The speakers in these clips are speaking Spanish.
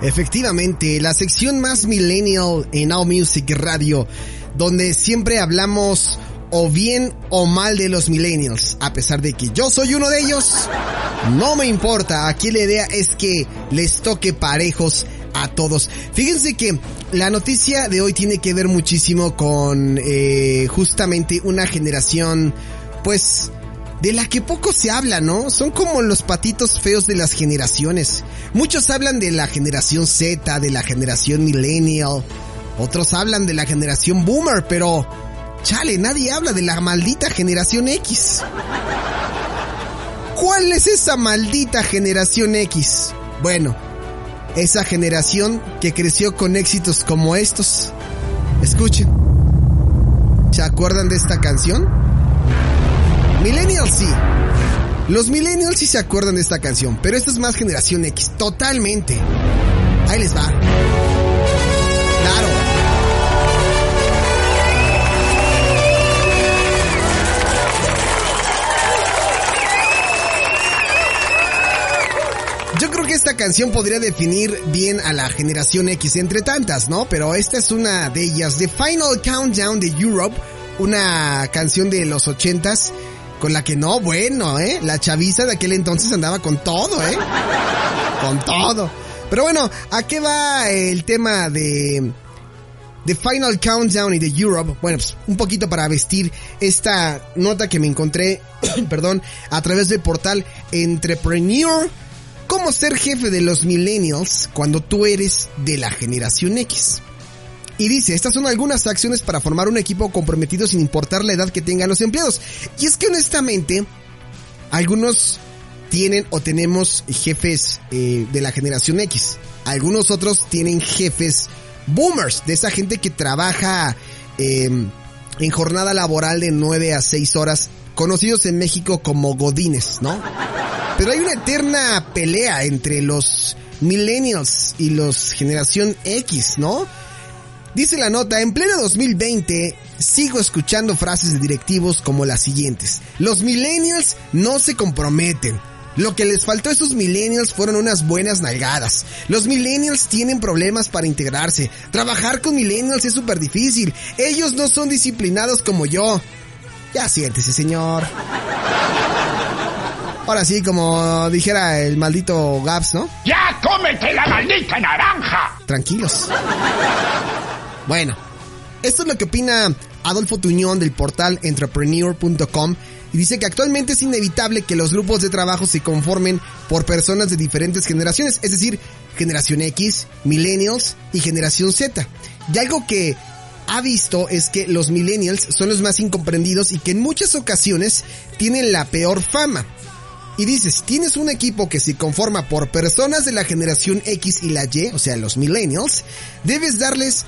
Efectivamente, la sección más millennial en Now Music Radio, donde siempre hablamos o bien o mal de los millennials, a pesar de que yo soy uno de ellos, no me importa, aquí la idea es que les toque parejos a todos. Fíjense que la noticia de hoy tiene que ver muchísimo con eh, justamente una generación, pues, de la que poco se habla, ¿no? Son como los patitos feos de las generaciones. Muchos hablan de la generación Z, de la generación millennial, otros hablan de la generación boomer, pero chale, nadie habla de la maldita generación X. ¿Cuál es esa maldita generación X? Bueno, esa generación que creció con éxitos como estos. Escuchen. ¿Se acuerdan de esta canción? Millennials sí. Los millennials sí se acuerdan de esta canción, pero esta es más generación X, totalmente. Ahí les va. Claro. Yo creo que esta canción podría definir bien a la generación X entre tantas, ¿no? Pero esta es una de ellas, The Final Countdown de Europe, una canción de los ochentas con la que no, bueno, ¿eh? La chaviza de aquel entonces andaba con todo, ¿eh? Con todo. Pero bueno, ¿a qué va el tema de... The Final Countdown y de Europe, bueno, pues un poquito para vestir esta nota que me encontré, perdón, a través del portal Entrepreneur, cómo ser jefe de los millennials cuando tú eres de la generación X. Y dice, estas son algunas acciones para formar un equipo comprometido sin importar la edad que tengan los empleados. Y es que honestamente, algunos tienen o tenemos jefes eh, de la generación X. Algunos otros tienen jefes boomers, de esa gente que trabaja eh, en jornada laboral de 9 a 6 horas, conocidos en México como godines, ¿no? Pero hay una eterna pelea entre los millennials y los generación X, ¿no? Dice la nota, en pleno 2020 sigo escuchando frases de directivos como las siguientes. Los millennials no se comprometen. Lo que les faltó a esos millennials fueron unas buenas nalgadas. Los millennials tienen problemas para integrarse. Trabajar con millennials es súper difícil. Ellos no son disciplinados como yo. Ya siéntese, señor. Ahora sí, como dijera el maldito Gaps, ¿no? ¡Ya cómete la maldita naranja! Tranquilos. Bueno, esto es lo que opina Adolfo Tuñón del portal entrepreneur.com y dice que actualmente es inevitable que los grupos de trabajo se conformen por personas de diferentes generaciones, es decir, generación X, millennials y generación Z. Y algo que ha visto es que los millennials son los más incomprendidos y que en muchas ocasiones tienen la peor fama. Y dice, si tienes un equipo que se conforma por personas de la generación X y la Y, o sea, los millennials, debes darles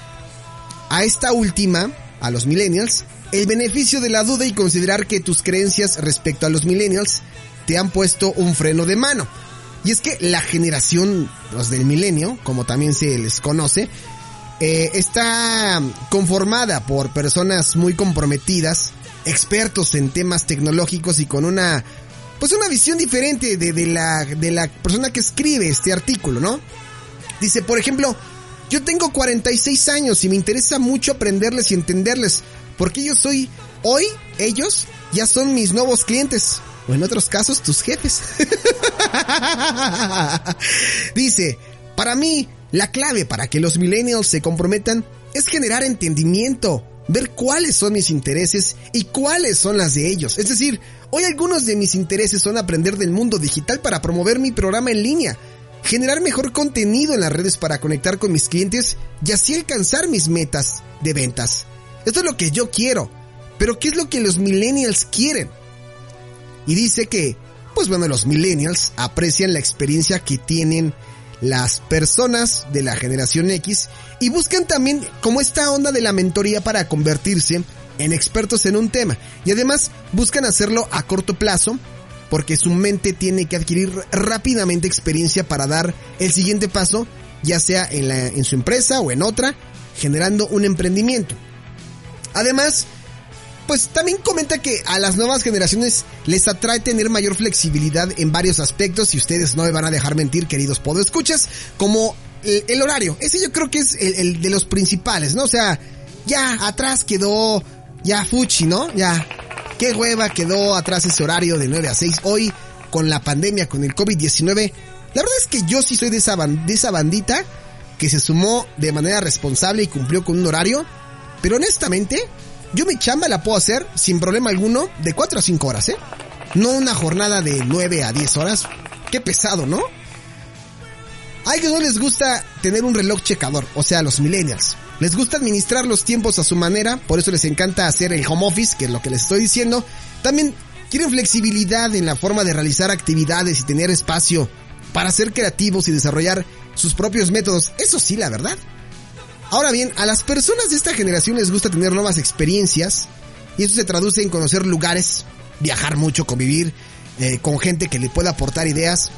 a esta última, a los millennials, el beneficio de la duda y considerar que tus creencias respecto a los millennials te han puesto un freno de mano. Y es que la generación, los del milenio, como también se les conoce, eh, está conformada por personas muy comprometidas, expertos en temas tecnológicos y con una, pues una visión diferente de, de la, de la persona que escribe este artículo, ¿no? Dice, por ejemplo, yo tengo 46 años y me interesa mucho aprenderles y entenderles, porque yo soy, hoy, ellos ya son mis nuevos clientes, o en otros casos, tus jefes. Dice, para mí, la clave para que los millennials se comprometan es generar entendimiento, ver cuáles son mis intereses y cuáles son las de ellos. Es decir, hoy algunos de mis intereses son aprender del mundo digital para promover mi programa en línea, generar mejor contenido en las redes para conectar con mis clientes y así alcanzar mis metas de ventas. Esto es lo que yo quiero. Pero ¿qué es lo que los millennials quieren? Y dice que, pues bueno, los millennials aprecian la experiencia que tienen las personas de la generación X y buscan también como esta onda de la mentoría para convertirse en expertos en un tema. Y además buscan hacerlo a corto plazo porque su mente tiene que adquirir rápidamente experiencia para dar el siguiente paso, ya sea en, la, en su empresa o en otra, generando un emprendimiento. Además, pues también comenta que a las nuevas generaciones les atrae tener mayor flexibilidad en varios aspectos y ustedes no me van a dejar mentir, queridos podescuchas, como el, horario. Ese yo creo que es el, de los principales, ¿no? O sea, ya atrás quedó ya Fuchi, ¿no? Ya, qué hueva quedó atrás ese horario de 9 a 6. Hoy, con la pandemia, con el COVID-19, la verdad es que yo sí soy de esa, de esa bandita que se sumó de manera responsable y cumplió con un horario, pero honestamente, yo mi chamba la puedo hacer sin problema alguno de 4 a 5 horas, ¿eh? No una jornada de 9 a 10 horas. Qué pesado, ¿no? A ellos no les gusta tener un reloj checador, o sea, los millennials. Les gusta administrar los tiempos a su manera, por eso les encanta hacer el home office, que es lo que les estoy diciendo. También quieren flexibilidad en la forma de realizar actividades y tener espacio para ser creativos y desarrollar sus propios métodos. Eso sí, la verdad. Ahora bien, a las personas de esta generación les gusta tener nuevas experiencias y eso se traduce en conocer lugares, viajar mucho, convivir eh, con gente que le pueda aportar ideas.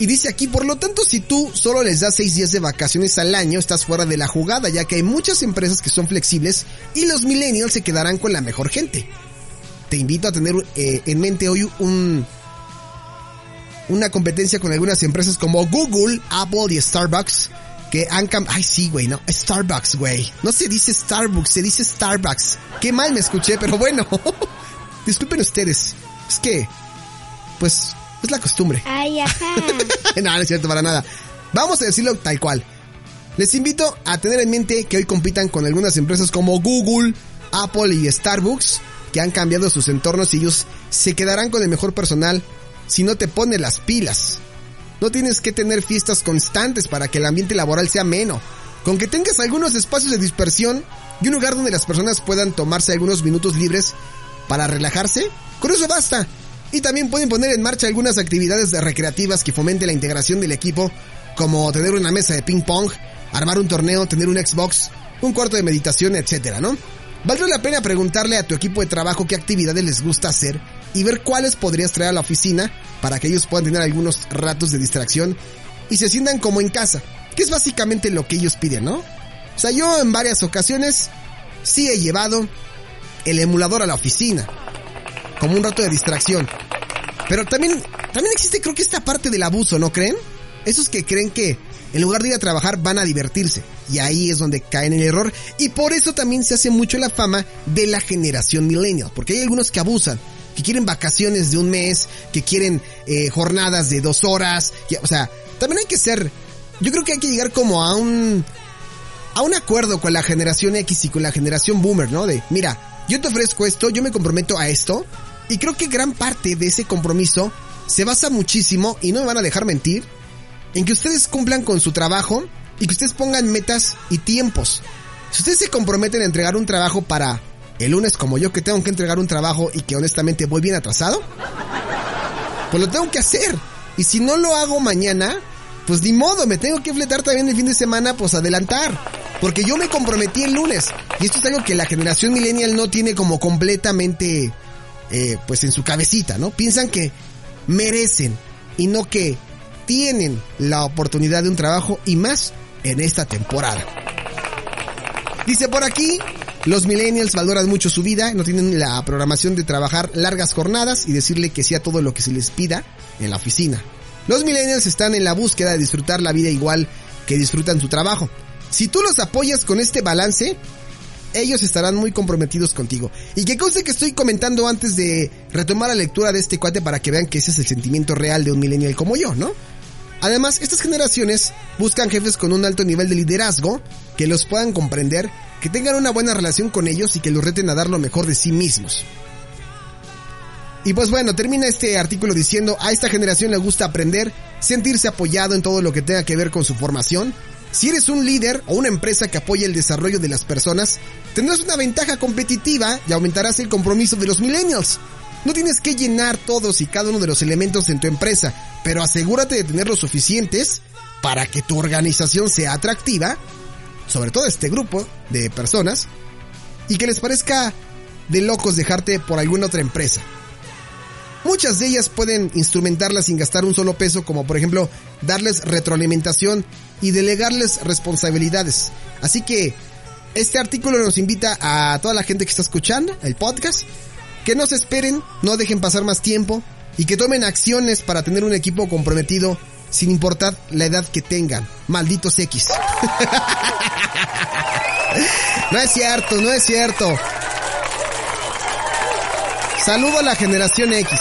Y dice aquí, por lo tanto, si tú solo les das seis días de vacaciones al año, estás fuera de la jugada, ya que hay muchas empresas que son flexibles y los millennials se quedarán con la mejor gente. Te invito a tener eh, en mente hoy un, una competencia con algunas empresas como Google, Apple y Starbucks que han cambiado. Ay, sí, güey, no. Starbucks, güey. No se dice Starbucks, se dice Starbucks. Qué mal me escuché, pero bueno. Disculpen ustedes. Es que, pues, es la costumbre. Ay, ajá. no, no es cierto para nada. Vamos a decirlo tal cual. Les invito a tener en mente que hoy compitan con algunas empresas como Google, Apple y Starbucks, que han cambiado sus entornos y ellos se quedarán con el mejor personal si no te pones las pilas. No tienes que tener fiestas constantes para que el ambiente laboral sea ameno. Con que tengas algunos espacios de dispersión y un lugar donde las personas puedan tomarse algunos minutos libres para relajarse, con eso basta. Y también pueden poner en marcha algunas actividades recreativas que fomenten la integración del equipo, como tener una mesa de ping pong, armar un torneo, tener un Xbox, un cuarto de meditación, etcétera, ¿no? Valdría la pena preguntarle a tu equipo de trabajo qué actividades les gusta hacer y ver cuáles podrías traer a la oficina para que ellos puedan tener algunos ratos de distracción y se sientan como en casa, que es básicamente lo que ellos piden, ¿no? O sea, yo en varias ocasiones sí he llevado el emulador a la oficina, como un rato de distracción. Pero también, también existe creo que esta parte del abuso, ¿no creen? Esos que creen que en lugar de ir a trabajar van a divertirse. Y ahí es donde caen en el error. Y por eso también se hace mucho la fama de la generación millennial. Porque hay algunos que abusan que quieren vacaciones de un mes, que quieren eh, jornadas de dos horas, o sea, también hay que ser, yo creo que hay que llegar como a un, a un acuerdo con la generación X y con la generación Boomer, ¿no? De, mira, yo te ofrezco esto, yo me comprometo a esto, y creo que gran parte de ese compromiso se basa muchísimo, y no me van a dejar mentir, en que ustedes cumplan con su trabajo y que ustedes pongan metas y tiempos. Si ustedes se comprometen a entregar un trabajo para el lunes como yo que tengo que entregar un trabajo y que honestamente voy bien atrasado, pues lo tengo que hacer. Y si no lo hago mañana, pues ni modo, me tengo que fletar también el fin de semana, pues adelantar. Porque yo me comprometí el lunes. Y esto es algo que la generación millennial no tiene como completamente, eh, pues en su cabecita, ¿no? Piensan que merecen y no que tienen la oportunidad de un trabajo y más en esta temporada. Dice por aquí, los millennials valoran mucho su vida, no tienen la programación de trabajar largas jornadas y decirle que sí todo lo que se les pida en la oficina. Los millennials están en la búsqueda de disfrutar la vida igual que disfrutan su trabajo. Si tú los apoyas con este balance, ellos estarán muy comprometidos contigo. Y que conste que estoy comentando antes de retomar la lectura de este cuate para que vean que ese es el sentimiento real de un millennial como yo, ¿no? Además, estas generaciones buscan jefes con un alto nivel de liderazgo que los puedan comprender que tengan una buena relación con ellos y que los reten a dar lo mejor de sí mismos. Y pues bueno, termina este artículo diciendo, a esta generación le gusta aprender, sentirse apoyado en todo lo que tenga que ver con su formación. Si eres un líder o una empresa que apoya el desarrollo de las personas, tendrás una ventaja competitiva y aumentarás el compromiso de los millennials. No tienes que llenar todos y cada uno de los elementos en tu empresa, pero asegúrate de tener los suficientes para que tu organización sea atractiva, sobre todo este grupo de personas, y que les parezca de locos dejarte por alguna otra empresa. Muchas de ellas pueden instrumentarlas sin gastar un solo peso, como por ejemplo darles retroalimentación y delegarles responsabilidades. Así que este artículo nos invita a toda la gente que está escuchando el podcast que no se esperen, no dejen pasar más tiempo y que tomen acciones para tener un equipo comprometido sin importar la edad que tengan. Malditos X. no es cierto, no es cierto. Saludo a la generación X.